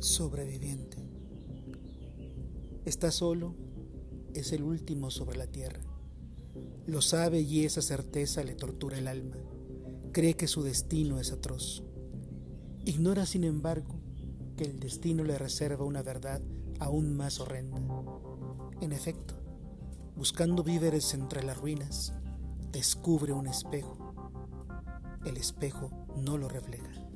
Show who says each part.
Speaker 1: Sobreviviente. Está solo, es el último sobre la tierra. Lo sabe y esa certeza le tortura el alma. Cree que su destino es atroz. Ignora, sin embargo, que el destino le reserva una verdad aún más horrenda. En efecto, buscando víveres entre las ruinas, descubre un espejo. El espejo no lo refleja.